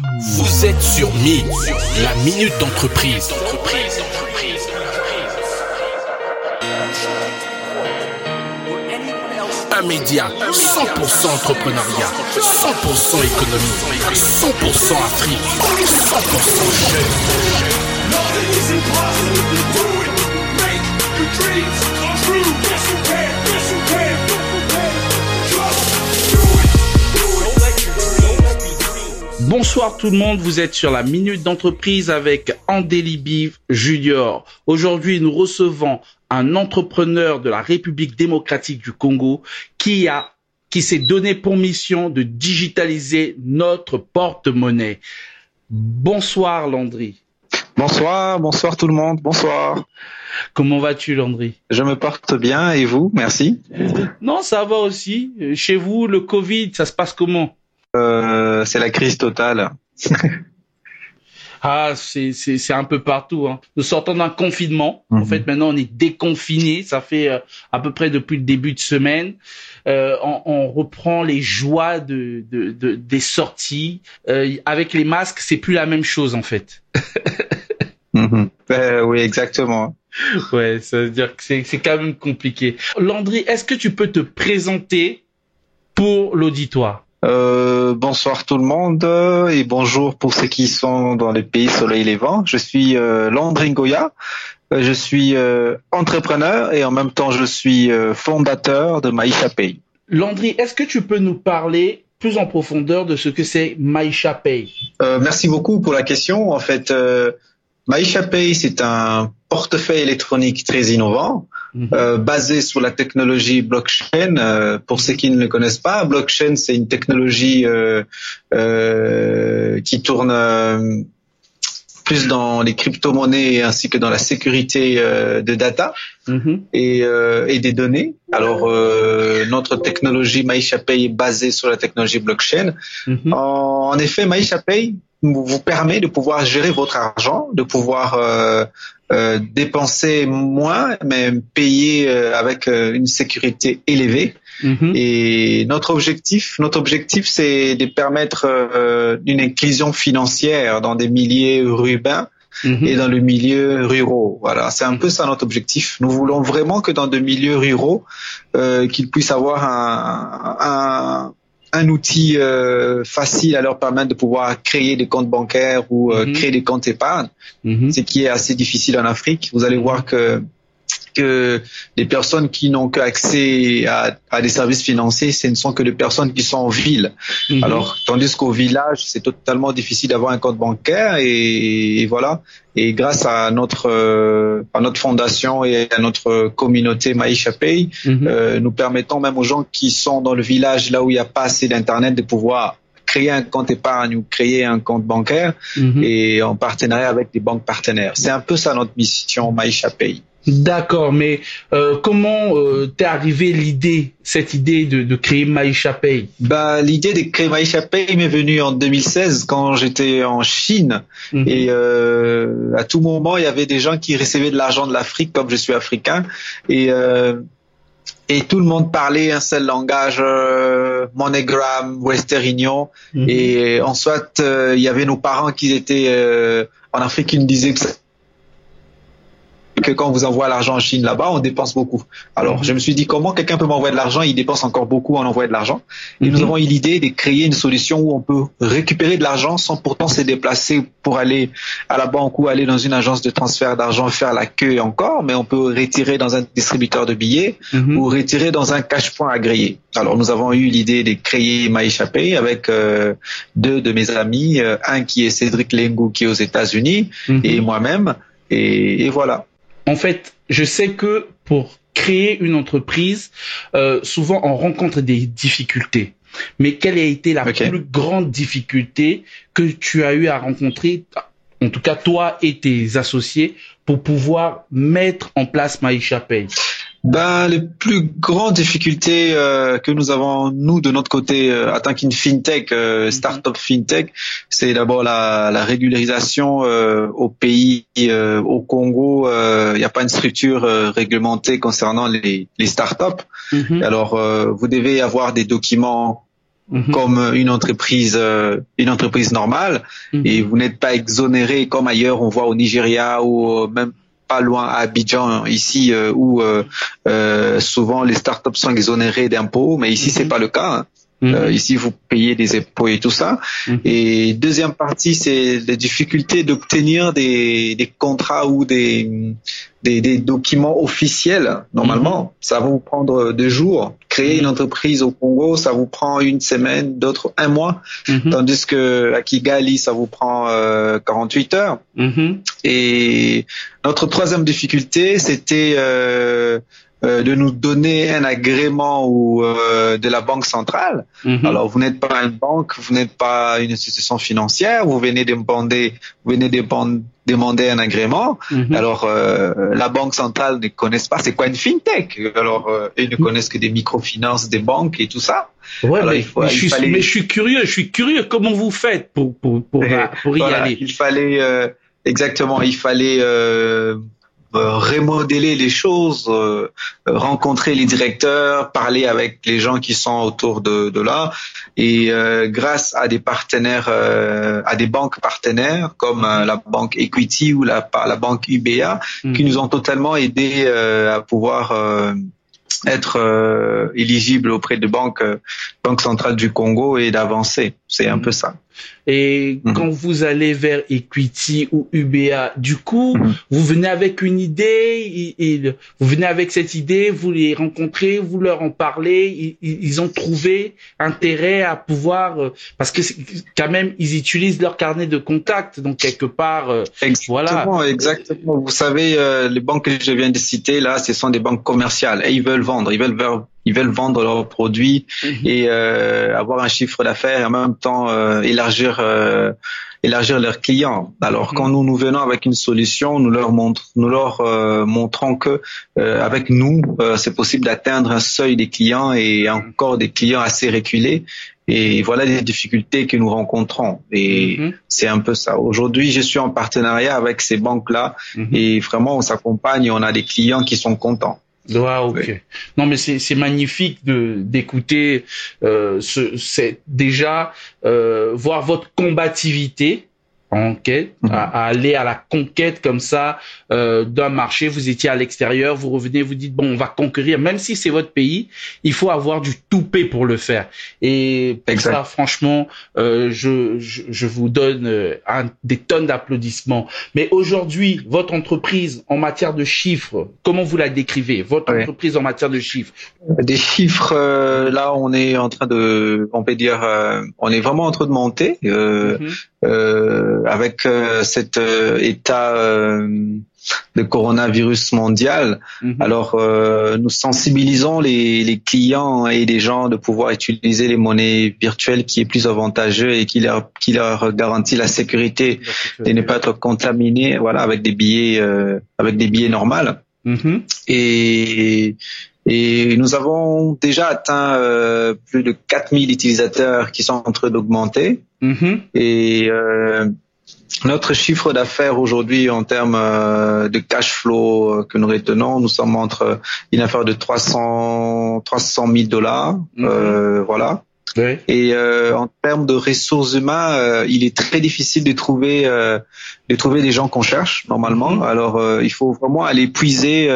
Vous êtes sur Mi, la minute d'entreprise. Un média 100% entrepreneuriat, 100% économie, 100% Afrique, 100% Bonsoir tout le monde, vous êtes sur la Minute d'entreprise avec Andéli Biv Junior. Aujourd'hui, nous recevons un entrepreneur de la République démocratique du Congo qui a qui s'est donné pour mission de digitaliser notre porte-monnaie. Bonsoir Landry. Bonsoir, bonsoir tout le monde, bonsoir. Comment vas-tu Landry? Je me porte bien et vous? Merci. Non, ça va aussi. Chez vous, le Covid, ça se passe comment? Euh, c'est la crise totale. ah, c'est c'est un peu partout. Hein. Nous sortons d'un confinement. En mhm. fait, maintenant, on est déconfiné. Ça fait euh, à peu près depuis le début de semaine. Euh, on, on, reprend les joies de, de, de des sorties. Avec les masques, c'est plus la même chose en fait. Mhm. Oui, exactement. Ouais, ça veut dire que c'est quand même compliqué. Landry, est-ce que tu peux te présenter pour l'auditoire? Euh, bonsoir tout le monde et bonjour pour ceux qui sont dans les pays soleil levant. Je suis euh, Landry Ngoya. Euh, je suis euh, entrepreneur et en même temps je suis fondateur de Maïcha Pay. Landry, est-ce que tu peux nous parler plus en profondeur de ce que c'est Maïcha Pay? Merci beaucoup pour la question. En fait, Maïcha Pay, c'est un portefeuille électronique très innovant, mhm. euh, basé sur la technologie blockchain. Euh, pour ceux qui ne le connaissent pas, blockchain, c'est une technologie euh, euh qui tourne plus dans les crypto-monnaies ainsi que dans la sécurité de data mhm. et, et, des données. Alors, notre technologie Maïcha Pay est basée sur la technologie blockchain. Mhm. En, en, effet, Maïcha Pay vous permet de pouvoir gérer votre argent, de pouvoir euh, euh, dépenser moins, mais payer euh, avec euh, une sécurité élevée. Mm-hmm. Et notre objectif, notre objectif, c'est de permettre euh, une inclusion financière dans des milieux urbains mm-hmm. et dans le milieu ruraux. Voilà, c'est un peu ça notre objectif. Nous voulons vraiment que dans des milieux ruraux, euh, qu'ils puissent avoir un, un, un outil euh, facile à leur permettre de pouvoir créer des comptes bancaires ou euh, mhm. créer des comptes épargne, mhm. ce qui est assez difficile en Afrique. Vous allez voir que que les personnes qui n'ont qu'accès à, à, des services financiers, ce ne sont que des personnes qui sont en ville. Mhm. Alors, tandis qu'au village, c'est totalement difficile d'avoir un compte bancaire et, voilà. Et grâce à notre euh, à notre fondation et à notre communauté Maïcha Pay, mhm. euh, nous permettons même aux gens qui sont dans le village, là où il n'y a pas assez d'internet, de pouvoir créer un compte épargne ou créer un compte bancaire mhm. et en partenariat avec des banques partenaires. C'est un peu ça notre mission Maïcha Pay. D'accord, mais euh, comment euh, t'es arrivé l'idée, cette idée de, de créer Maïcha Pay Bah, l'idée de créer Maïcha Pay m'est venue en 2016 quand j'étais en Chine mhm. et euh, à tout moment il y avait des gens qui recevaient de l'argent de l'Afrique comme je suis africain et euh, et tout le monde parlait un seul langage, MoneyGram, Western Union. Mhm. Et en soit, il y avait nos parents qui étaient en Afrique qui nous disaient que que quand on vous envoie l'argent en Chine là-bas, on dépense beaucoup. Alors, mhm. je me suis dit comment quelqu'un peut m'envoyer de l'argent, il dépense encore beaucoup en envoyant de l'argent. Et nous mhm. avons eu l'idée de créer une solution où on peut récupérer de l'argent sans pourtant se déplacer pour aller à la banque ou aller dans une agence de transfert d'argent faire la queue encore, mais on peut retirer dans un distributeur de billets mhm. ou retirer dans un cash-point agréé. Alors, nous avons eu l'idée de créer Pay avec euh, deux de mes amis, euh, un qui est Cédric Lengo qui est aux États-Unis et moi-même. et voilà. En fait, je sais que pour créer une entreprise, euh, souvent on rencontre des difficultés. Mais quelle a été la plus grande difficulté que tu as eu à rencontrer, en tout cas toi et tes associés, pour pouvoir mettre en place Maïcha Pay ben, les plus grandes difficultés euh, que nous avons, nous, de notre côté, euh, en tant qu'une fintech, euh, mhm. startup fintech, c'est d'abord la, la, régularisation euh, au pays. Euh, au Congo, il n'y a pas une structure réglementée concernant les, les startups. Mhm. Alors, vous devez avoir des documents mhm. comme une entreprise, euh, une entreprise normale, mhm. et vous n'êtes pas exonéré comme ailleurs on voit au Nigeria ou même pas loin à Abidjan ici euh, où euh, souvent les startups sont exonérées d'impôts, mais ici c'est pas le cas. Hein. Euh, ici, vous payez des impôts et tout ça. Et deuxième partie, c'est la difficulté d'obtenir des, des, contrats ou des, des, des, documents officiels. Normalement, ça va vous prendre deux jours. Créer une entreprise au Congo, ça vous prend une semaine, d'autres un mois. Tandis que à Kigali, ça vous prend euh, 48 heures. Et notre troisième difficulté, c'était euh, euh, de nous donner un agrément ou euh, de la banque centrale. Mhm. Alors vous n'êtes pas une banque, vous n'êtes pas une institution financière, vous venez demander, vous venez demander un agrément. Mhm. Alors euh, la banque centrale ne connaissent pas c'est quoi une fintech? Alors ils ne connaissent que des microfinances, des banques et tout ça. Ouais, mais, je suis, mais, je suis, curieux, je suis curieux. Comment vous faites pour pour pour, pour y aller Il fallait exactement, il fallait euh, remodeler les choses, euh, rencontrer les directeurs, parler avec les gens qui sont autour de, de là. Et euh, grâce à des partenaires, à des banques partenaires comme la banque Equity ou la, la banque UBA, qui mhm. nous ont totalement aidé à pouvoir être éligible auprès de banques, banque centrale du Congo et d'avancer. C'est un mhm. peu ça. Et mhm. quand vous allez vers Equity ou UBA, du coup, mhm. vous venez avec une idée, et, vous venez avec cette idée, vous les rencontrez, vous leur en parlez, ils, ont trouvé intérêt à pouvoir, euh, parce que quand même, ils utilisent leur carnet de contact, donc quelque part, euh, exactement, voilà. Exactement. Vous savez, euh, les banques que je viens de citer là, ce sont des banques commerciales et ils veulent vendre, ils veulent ils veulent vendre leurs produits mhm. et euh, avoir un chiffre d'affaires et en même temps euh, élargir euh, élargir leurs clients. Alors mhm. quand nous nous venons avec une solution, nous leur montrons nous leur euh, montrons que euh, avec nous c'est possible d'atteindre un seuil des clients et encore des clients assez reculés. Et voilà les difficultés que nous rencontrons. Et mhm. c'est un peu ça. Aujourd'hui, je suis en partenariat avec ces banques-là et vraiment on s'accompagne on a des clients qui sont contents. Ah, ok. Non, mais c'est magnifique de d'écouter. Euh, c'est déjà euh, voir votre combativité en quête, mhm. à, aller à la conquête comme ça euh, d'un marché. Vous étiez à l'extérieur, vous revenez, vous dites bon, on va conquérir, même si c'est votre pays, il faut avoir du toupet pour le faire. Et pour ça, franchement, euh, je, je, je, vous donne euh, un, des tonnes d'applaudissements. Mais aujourd'hui, votre entreprise en matière de chiffres, comment vous la décrivez? Votre entreprise en matière de chiffres Des chiffres, euh, là, on est en train de, on peut dire, euh, on est vraiment en train de monter. Euh, mhm. Euh, avec euh, cet euh, état de coronavirus mondial. Mhm. Alors, nous sensibilisons les, les, clients et les gens de pouvoir utiliser les monnaies virtuelles qui est plus avantageux et qui leur, qui leur garantit la sécurité de ne pas être contaminés, voilà, avec des billets, avec des billets normaux. Mhm. Et et nous avons déjà atteint euh, plus de 4000 utilisateurs qui sont en train d'augmenter. Mm-hmm. Et euh, notre chiffre d'affaires aujourd'hui en termes euh, de cash flow euh, que nous retenons, nous sommes entre une affaire de 300 300 000 dollars, mm-hmm. voilà. Et en termes de ressources humaines, il est très difficile de trouver de trouver des gens qu'on cherche normalement. Mm-hmm. Alors il faut vraiment aller puiser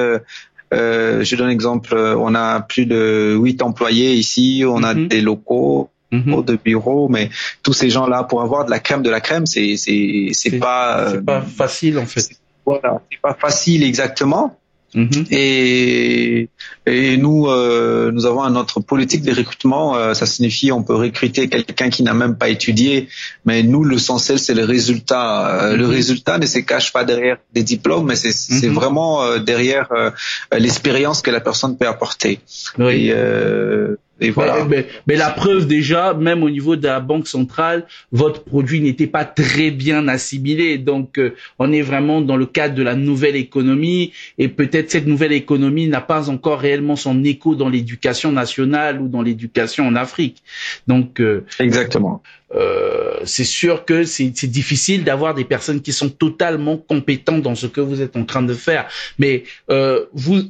euh, je donne un exemple, euh, on a plus de huit employés ici, on a mhm. des locaux mhm. de bureaux, mais tous ces gens-là, pour avoir de la crème de la crème, c'est c'est c'est pas c'est pas facile en fait. Voilà, c'est pas facile exactement. Mm-hmm. Et, et nous, euh, nous avons notre politique de recrutement. Euh, ça signifie on peut recruter quelqu'un qui n'a même pas étudié, mais nous, l'essentiel, c'est le résultat. Euh, le mm-hmm. résultat ne se cache pas derrière des diplômes, mais c'est vraiment derrière l'expérience que la personne peut apporter. Oui. Et, mais, la preuve déjà, même au niveau de la banque centrale, votre produit n'était pas très bien assimilé. Donc, euh, on est vraiment dans le cadre de la nouvelle économie et peut-être cette nouvelle économie n'a pas encore réellement son écho dans l'éducation nationale ou dans l'éducation en Afrique. Donc, euh, exactement. Euh, c'est sûr que c'est difficile d'avoir des personnes qui sont totalement compétentes dans ce que vous êtes en train de faire. Mais vous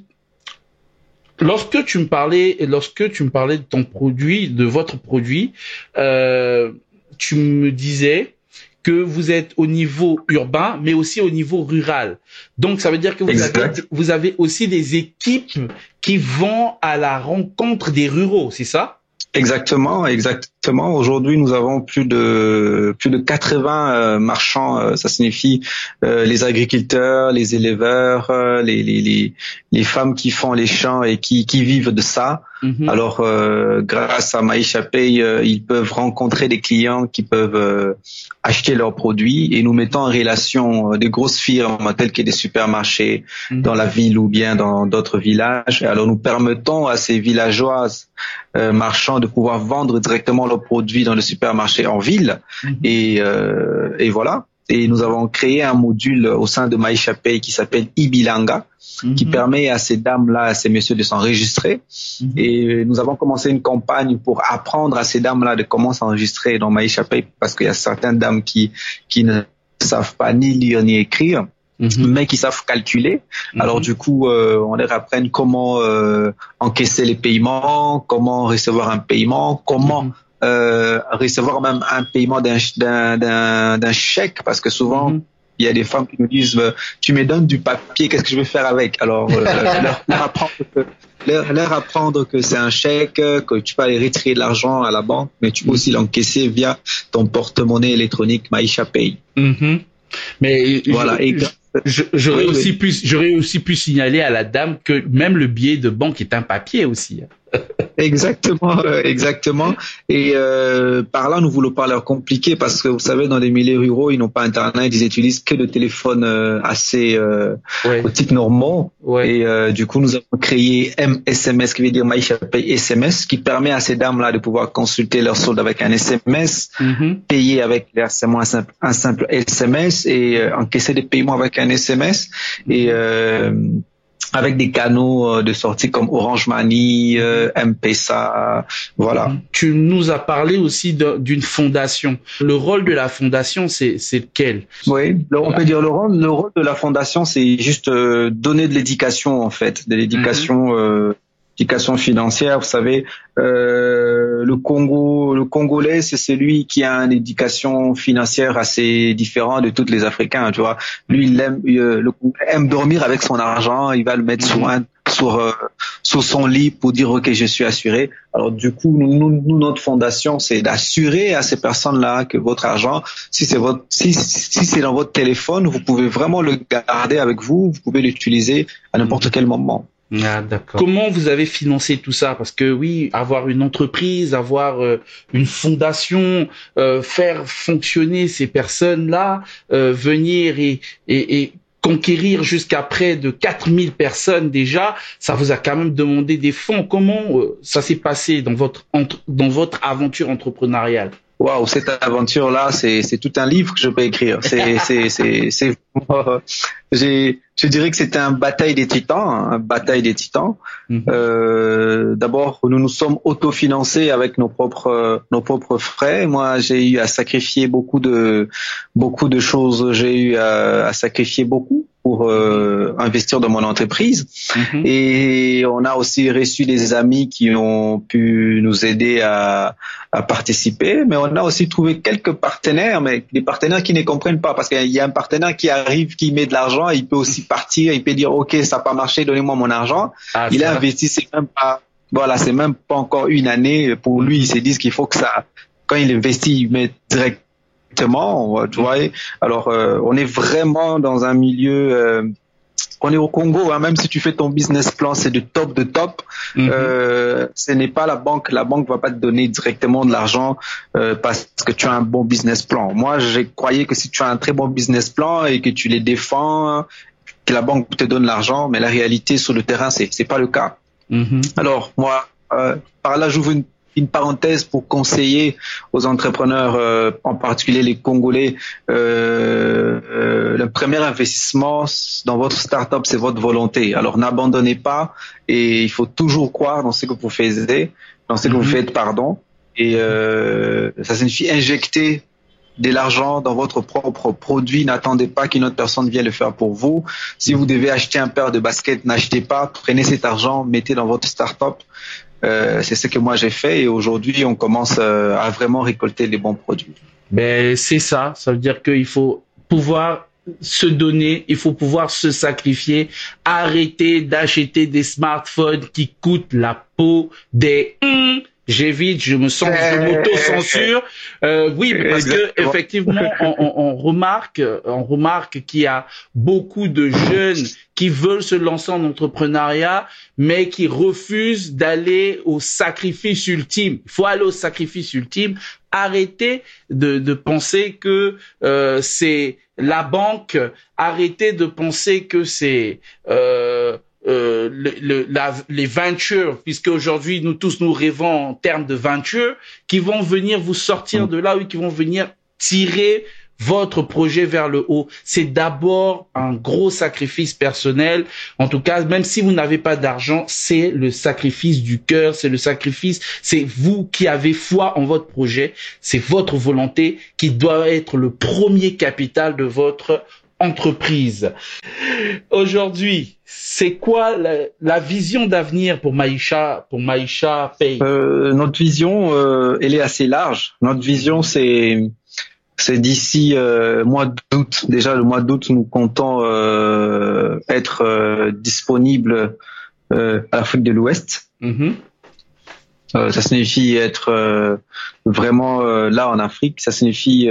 Lorsque tu me parlais, lorsque tu me parlais de ton produit, de votre produit, euh, tu me disais que vous êtes au niveau urbain, mais aussi au niveau rural. Donc, ça veut dire que vous avez, vous avez aussi des équipes qui vont à la rencontre des ruraux, c'est ça? Exactement, exactement. Aujourd'hui, nous avons plus de plus de 80 euh, marchands. Euh, ça signifie euh, les agriculteurs, les éleveurs, les, les, les, les femmes qui font les champs et qui, qui vivent de ça. Mhm. Alors, grâce à Maïcha Pay, ils peuvent rencontrer des clients qui peuvent acheter leurs produits et nous mettons en relation des grosses firmes telles que des supermarchés mhm. dans la ville ou bien dans d'autres villages. Alors, nous permettons à ces villageoises marchands de pouvoir vendre directement leurs produits dans le supermarché en ville. Mhm. Et, euh, et voilà. Et nous avons créé un module au sein de Maïcha Pay qui s'appelle Ibilanga, qui mhm. permet à ces dames-là, à ces messieurs de s'enregistrer. Mhm. Et nous avons commencé une campagne pour apprendre à ces dames-là de comment s'enregistrer dans Maïcha Pay, parce qu'il y a certaines dames qui, qui ne savent pas ni lire ni écrire. Mais qui savent calculer. Alors du coup, euh, on leur apprend comment euh, encaisser les paiements, comment recevoir un paiement, comment. Euh, recevoir même un paiement d'un d'un chèque, parce que souvent il y a des femmes qui nous disent tu me donnes du papier, qu'est-ce que je vais faire avec? Alors leur, apprendre que leur, apprendre que c'est un chèque, que tu peux aller retirer de l'argent à la banque, mais tu peux aussi l'encaisser via ton porte-monnaie électronique Maisha Pay. Mais voilà. Et J'aurais aussi pu, j'aurais aussi pu signaler à la dame que même le billet de banque est un papier aussi. Exactement, euh, exactement. Et euh, par là, nous voulons pas leur compliquer parce que vous savez, dans les milieux ruraux, ils n'ont pas Internet, ils utilisent que le téléphone euh, assez euh, au type normaux. Et euh, du coup, nous avons créé MSMS, qui veut dire Pay SMS, qui permet à ces dames-là de pouvoir consulter leur solde avec un SMS, mm-hmm. payer avec un simple, un simple SMS et encaisser des paiements avec un SMS. Et avec des canaux euh, de sortie comme Orange Money, euh, M-Pesa, voilà. Tu nous as parlé aussi d'une fondation. Le rôle de la fondation, c'est lequel? Oui, on peut dire le rôle, le rôle de la fondation, c'est juste euh, donner de l'éducation en fait, de l'éducation. Mhm éducation financière. Vous savez, euh, le Congo, le Congolais, c'est celui qui a une éducation financière assez différente de tous les Africains. Tu vois, lui, il aime, euh, le aime dormir avec son argent. Il va le mettre sur un sur, euh, sur son lit pour dire ok je suis assuré. Alors du coup nous, nous notre fondation c'est d'assurer à ces personnes là que votre argent si c'est votre si, si c'est dans votre téléphone vous pouvez vraiment le garder avec vous vous pouvez l'utiliser à n'importe quel moment. Ah, Comment vous avez financé tout ça? Parce que oui, avoir une entreprise, avoir euh, une fondation, euh, faire fonctionner ces personnes-là, euh, venir et, et, et conquérir jusqu'à près de 4000 personnes déjà, ça vous a quand même demandé des fonds. Comment ça s'est passé dans votre dans votre aventure entrepreneuriale? Waouh, cette aventure-là, c'est c'est tout un livre que je peux écrire. C'est c'est c'est c'est je dirais que c'était un bataille des titans, un bataille des titans. Mhm. Euh, D'abord, nous nous sommes autofinancés avec nos propres nos propres frais. Moi, j'ai eu à sacrifier beaucoup de beaucoup de choses. J'ai eu à, à sacrifier beaucoup pour euh, investir dans mon entreprise. Mhm. Et on a aussi reçu des amis qui ont pu nous aider à, à, participer. Mais on a aussi trouvé quelques partenaires, mais des partenaires qui ne comprennent pas parce qu'il y a un partenaire qui arrive, qui met de l'argent, il peut aussi partir, il peut dire ok ça n'a pas marché, donnez-moi mon argent. Ah, il a investi, c'est même pas voilà, c'est même pas encore une année pour lui. Il se dit qu'il faut que ça, quand il investit, il met direct tu vois. Alors, euh, on est vraiment dans un milieu. Euh, on est au Congo, hein, même si tu fais ton business plan, c'est de top de top. Mhm. Euh, ce n'est pas la banque. La banque va pas te donner directement de l'argent parce que tu as un bon business plan. Moi, j'ai croyé que si tu as un très bon business plan et que tu les défends, que la banque te donne l'argent, mais la réalité sur le terrain, c'est c'est pas le cas. Mhm. Alors moi, par là, j'ouvre une parenthèse pour conseiller aux entrepreneurs, euh, en particulier les Congolais, euh, euh, le premier investissement dans votre startup, c'est votre volonté. Alors n'abandonnez pas et il faut toujours croire dans ce que vous faites, dans ce que vous mhm. faites, pardon. Et ça signifie injecter de l'argent dans votre propre produit. N'attendez pas qu'une autre personne vienne le faire pour vous. Si vous devez acheter un paire de baskets, n'achetez pas. Prenez cet argent, mettez dans votre start-up. Euh, c'est ce que moi j'ai fait et aujourd'hui on commence euh, à vraiment récolter les bons produits. Ben c'est ça, ça veut dire qu'il faut pouvoir se donner, il faut pouvoir se sacrifier, arrêter d'acheter des smartphones qui coûtent la peau des j'évite, je me sens, je m'auto-censure. Euh, oui, parce que effectivement, on, on, remarque, on remarque qu'il y a beaucoup de jeunes qui veulent se lancer en entrepreneuriat, mais qui refusent d'aller au sacrifice ultime. Il faut aller au sacrifice ultime. Arrêtez de, de penser que euh, c'est la banque. Arrêtez de penser que c'est euh, euh, le, la, les ventures, puisque aujourd'hui nous tous nous rêvons en termes de ventures, qui vont venir vous sortir mm. de là, ou qui vont venir tirer votre projet vers le haut. C'est d'abord un gros sacrifice personnel. En tout cas, même si vous n'avez pas d'argent, c'est le sacrifice du cœur, c'est le sacrifice, c'est vous qui avez foi en votre projet, c'est votre volonté qui doit être le premier capital de votre entreprise. Aujourd'hui, c'est quoi la, vision d'avenir pour Maïcha, pour Maïcha Pay euh, Notre vision, euh, elle est assez large. Notre vision, c'est c'est d'ici euh, mois d'août. Déjà, le mois d'août, nous comptons euh, être euh, disponible à l'Afrique de l'Ouest. Mm-hmm. Euh, ça signifie être euh, vraiment euh, là en Afrique. Ça signifie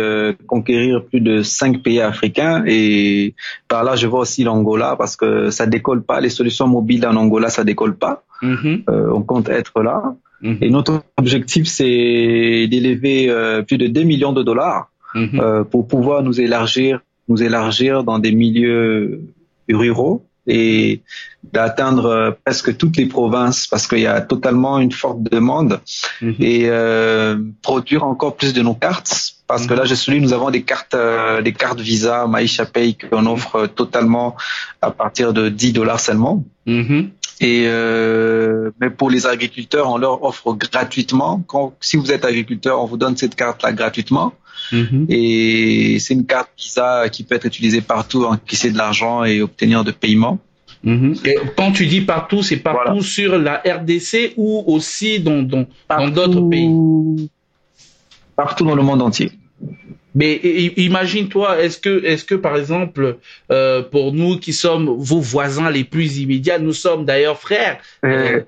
conquérir plus de cinq pays africains. Et par là, je vois aussi l'Angola parce que ça décolle pas. Les solutions mobiles en Angola, ça décolle pas. Mm-hmm. on compte être là. Mm-hmm. Et notre objectif, c'est d'élever plus de 2 millions de dollars mm-hmm. pour pouvoir nous élargir, nous élargir dans des milieux ruraux et d'atteindre euh, presque toutes les provinces parce qu'il y a totalement une forte demande mhm. et euh, produire encore plus de nos cartes parce que là je suis nous avons des cartes euh, des cartes Visa Maïcha Pay qu'on mhm. offre totalement à partir de 10 dollars seulement mhm. et euh, mais pour les agriculteurs on leur offre gratuitement quand si vous êtes agriculteur on vous donne cette carte là gratuitement Mhm. Et c'est une carte Visa qui peut être utilisée partout, encaisser de l'argent et obtenir de paiements. Mhm. Et quand tu dis partout, c'est partout sur la RDC ou aussi dans d'autres pays? Partout dans le monde entier. Mais imagine-toi, est-ce que, est-ce que par exemple, euh, pour nous qui sommes vos voisins les plus immédiats, nous sommes d'ailleurs frères. Euh,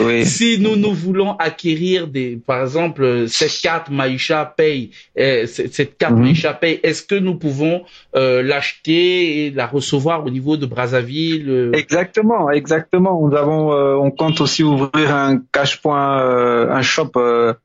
oui. si nous nous voulons acquérir des, par exemple, cette carte Maïcha Pay, euh, cette carte mm Maïcha Pay, est-ce que nous pouvons euh, l'acheter et la recevoir au niveau de Brazzaville Exactement, exactement. Nous avons, on compte aussi ouvrir un cash point, un shop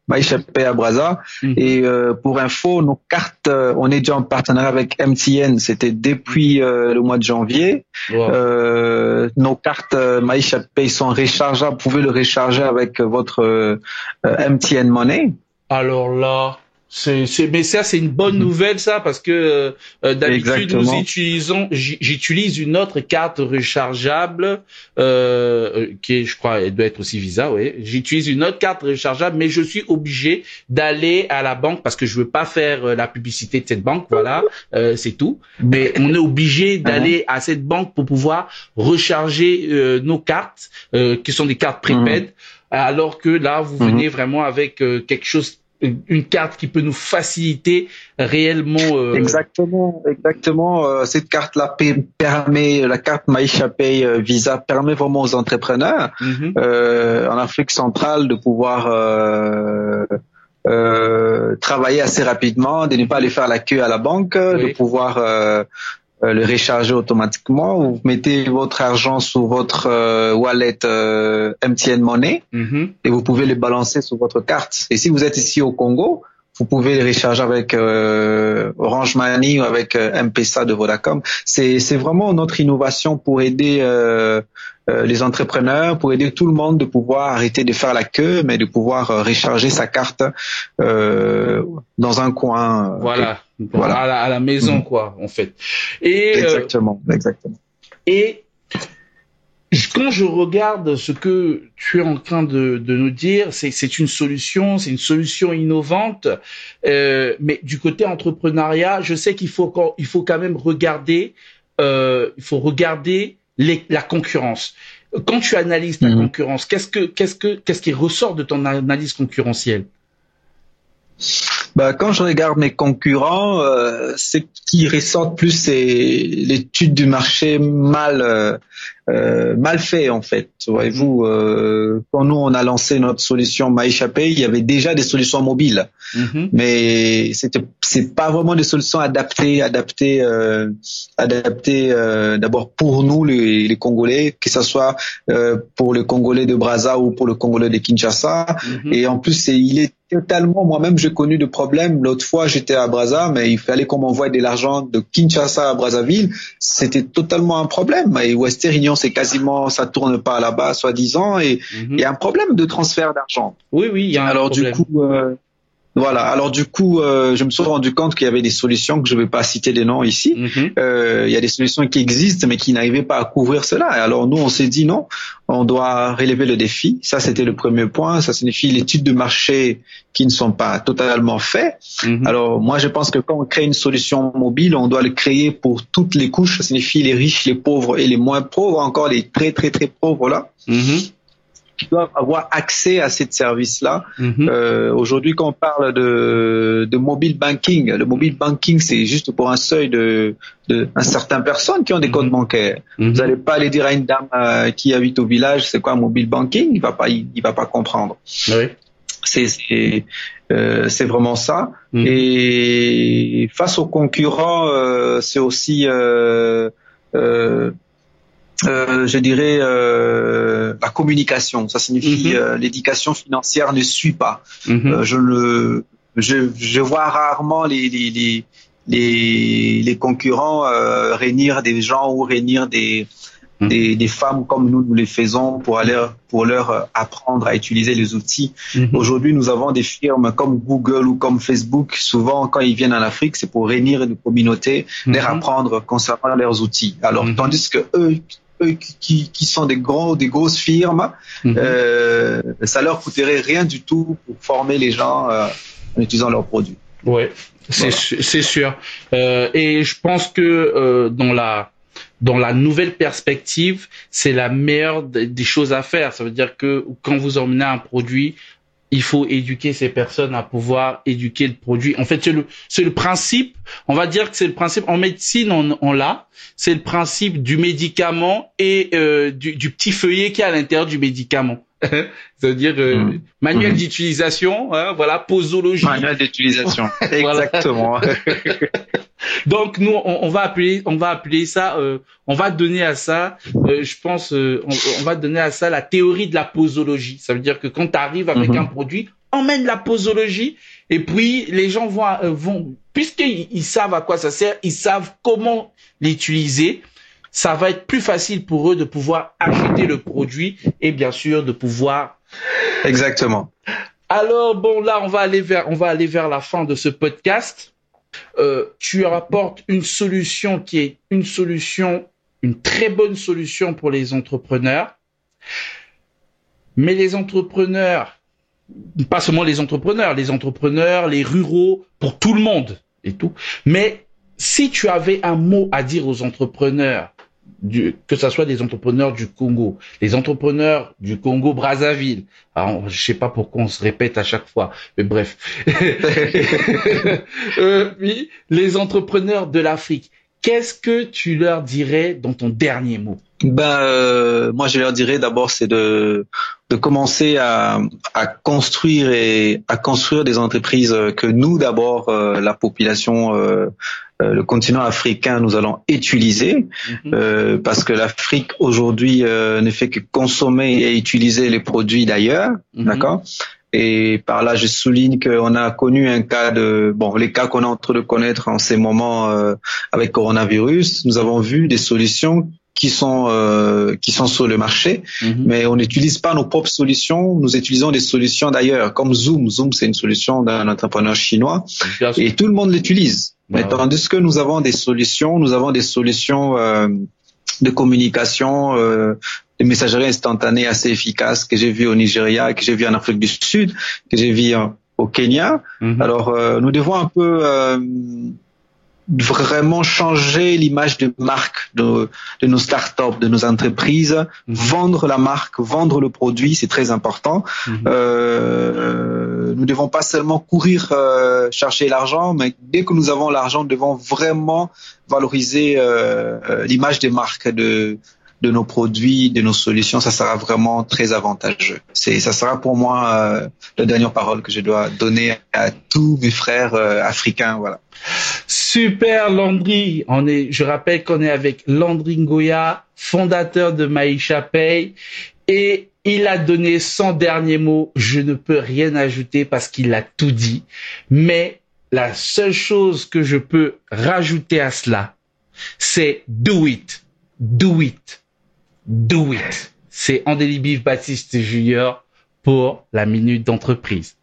Maïcha Pay à Brazza. Mhm. Et pour info, nos cartes, euh, on est déjà en partenariat avec MTN, c'était depuis euh, le mois de janvier. Euh, nos cartes Maïcha Pay sont rechargeables, vous pouvez le recharger avec votre MTN Money. Alors là, c'est, mais ça c'est une bonne mhm. nouvelle ça parce que euh, euh, d'habitude nous utilisons, j'utilise une autre carte rechargeable euh, qui est, je crois, elle doit être aussi Visa, oui. J'utilise une autre carte rechargeable, mais je suis obligé d'aller à la banque parce que je veux pas faire la publicité de cette banque, voilà, c'est tout. Mais on est obligé d'aller à cette banque pour pouvoir recharger nos cartes qui sont des cartes prépaid. Mhm. Alors que là, vous venez mhm. vraiment avec quelque chose une carte qui peut nous faciliter réellement. Euh... Exactement, exactement. Euh, cette carte-là permet, la carte Maïcha Pay euh, Visa permet vraiment aux entrepreneurs mhm. euh, en Afrique centrale de pouvoir travailler assez rapidement, de ne pas aller faire la queue à la banque, de pouvoir euh, le recharger automatiquement. Vous mettez votre argent sur votre euh, wallet euh, MTN Money mm-hmm. et vous pouvez le balancer sur votre carte. Et si vous êtes ici au Congo, vous pouvez le recharger avec Orange Money ou avec M-Pesa de Vodacom. C'est c'est vraiment notre innovation pour aider les entrepreneurs, pour aider tout le monde de pouvoir arrêter de faire la queue, mais de pouvoir recharger sa carte dans un coin. Voilà voilà. à, la, à la, maison, mm. quoi, en fait. Et, euh, exactement, exactement. Et quand je regarde ce que tu es en train de, de nous dire, c'est une solution, c'est une solution innovante, euh, mais du côté entrepreneuriat, je sais qu'il faut, il faut quand même regarder, euh, il faut regarder les, la concurrence. Quand tu analyses ta mhm. concurrence, qu'est-ce que qu'est-ce que qu'est-ce qui ressort de ton analyse concurrentielle? Bah, quand je regarde mes concurrents, euh, ce qui ressort plus, c'est l'étude du marché mal euh, euh, mal fait en fait. Voyez-vous, euh, quand nous on a lancé notre solution Maïcha Pay, il y avait déjà des solutions mobiles, mm-hmm. mais c'était c'est pas vraiment des solutions adaptées, adaptées, euh, adaptées euh, d'abord pour nous les, les, Congolais, que ce soit euh, pour le Congolais de Brazza ou pour le Congolais de Kinshasa. Mm-hmm. Et en plus, il est totalement, moi-même, j'ai connu de problèmes. L'autre fois, j'étais à Brazza, mais il fallait qu'on m'envoie de l'argent de Kinshasa à Brazzaville. C'était totalement un problème. Et Western Union c'est quasiment, ça tourne pas là-bas, soi-disant, et mhm. il y a un problème de transfert d'argent. Oui, oui, il y a un Alors du coup, euh, voilà. Alors du coup, euh, je me suis rendu compte qu'il y avait des solutions que je ne vais pas citer des noms ici. Mhm. Euh, il y a des solutions qui existent, mais qui n'arrivaient pas à couvrir cela. Alors nous, on s'est dit non, on doit relever le défi. Ça, c'était le premier point. Ça signifie l'étude de marché qui ne sont pas totalement faits. Mhm. Alors moi, je pense que quand on crée une solution mobile, on doit le créer pour toutes les couches. Ça signifie les riches, les pauvres et les moins pauvres, encore les très très très pauvres là. Mhm doivent avoir accès à ces services-là. Mhm. euh, Aujourd'hui, quand on parle de, de mobile banking, le mobile banking, c'est juste pour un seuil de, de un certain personnes qui ont des mhm. codes bancaires. Mhm. Vous n'allez pas aller dire à une dame euh, qui habite au village, c'est quoi un mobile banking? Il va pas, il, va pas comprendre. Oui. C'est euh, vraiment ça. Et face aux concurrents, euh, c'est aussi euh, je dirais euh, la communication. Ça signifie mhm. euh, l'éducation financière ne suit pas. Mhm. Je le je, je, vois rarement les les les, les, concurrents euh, réunir des gens ou réunir des, mhm. des, des femmes comme nous nous les faisons pour aller pour leur apprendre à utiliser les outils. Aujourd'hui, nous avons des firmes comme Google ou comme Facebook. Souvent, quand ils viennent en Afrique, c'est pour réunir une communauté, leur apprendre concernant leurs outils. Alors, tandis que eux qui, qui, sont des gros, des grosses firmes, mhm. euh, ça leur coûterait rien du tout pour former les gens euh, en utilisant leurs produits. Ouais, c'est sûr. Euh, et je pense que dans la dans la nouvelle perspective, c'est la meilleure des choses à faire. Ça veut dire que quand vous emmenez un produit, il faut éduquer ces personnes à pouvoir éduquer le produit. En fait, c'est le, c'est le principe, on va dire que c'est le principe, en médecine, on, on l'a, c'est le principe du médicament et euh, du, du, petit feuillet qui est à l'intérieur du médicament. C'est-à-dire euh, mmh. manuel mmh. d'utilisation, hein, voilà, posologie. Manuel d'utilisation, exactement. Donc nous, on, on, va appeler, on va appeler ça, euh, on va donner à ça, euh, je pense, euh, on, on, va donner à ça la théorie de la posologie. Ça veut dire que quand tu arrives avec mmh. un produit, emmène la posologie et puis les gens vont, vont puisqu'ils ils savent à quoi ça sert, ils savent comment l'utiliser ça va être plus facile pour eux de pouvoir acheter le produit et bien sûr de pouvoir. Exactement. Alors bon, là on va aller vers on va aller vers la fin de ce podcast. Euh, tu apportes une solution qui est une solution, une très bonne solution pour les entrepreneurs. Mais les entrepreneurs, pas seulement les entrepreneurs, les entrepreneurs, les ruraux, pour tout le monde et tout. Mais si tu avais un mot à dire aux entrepreneurs du, que ce soit des entrepreneurs du Congo, les entrepreneurs du Congo Brazzaville. Alors, je sais pas pourquoi on se répète à chaque fois, mais bref. euh, oui, les entrepreneurs de l'Afrique. Qu'est-ce que tu leur dirais dans ton dernier mot? Ben, euh, moi, je leur dirais d'abord, c'est de de commencer à, à construire et à construire des entreprises que nous, d'abord, euh, la population euh, euh, le continent africain, nous allons utiliser, euh, parce que l'Afrique aujourd'hui euh, ne fait que consommer et utiliser les produits d'ailleurs, mhm. d'accord? Et par là, je souligne qu'on a connu un cas de, bon, les cas qu'on est en train de connaître en ces moments euh, avec coronavirus, nous avons vu des solutions qui sont euh, qui sont sur le marché, mhm. mais on n'utilise pas nos propres solutions. Nous utilisons des solutions d'ailleurs, comme Zoom. Zoom, c'est une solution d'un entrepreneur chinois, et tout le monde l'utilise. Mais tandis que nous avons des solutions, nous avons des solutions euh, de communication, euh, de messagerie instantanée assez efficace que j'ai vu au Nigeria, que j'ai vu en Afrique du Sud, que j'ai vu au Kenya. Mhm. Alors, euh, nous devons un peu euh, vraiment changer l'image de marque de, de nos startups, de nos entreprises, mhm. vendre la marque, vendre le produit, c'est très important. Mhm. Euh, nous devons pas seulement courir euh, chercher l'argent, mais dès que nous avons l'argent, nous devons vraiment valoriser euh, l'image des marques de de nos produits, de nos solutions, ça sera vraiment très avantageux. C'est, ça sera pour moi euh, la dernière parole que je dois donner à tous mes frères euh, africains. Voilà. Super Landry, on est, je rappelle qu'on est avec Landry Ngoya, fondateur de Maïcha Pay, et il a donné son dernier mot. Je ne peux rien ajouter parce qu'il a tout dit. Mais la seule chose que je peux rajouter à cela, c'est do it, do it do it. C'est Andélie Bif Baptiste Junior pour la minute d'entreprise.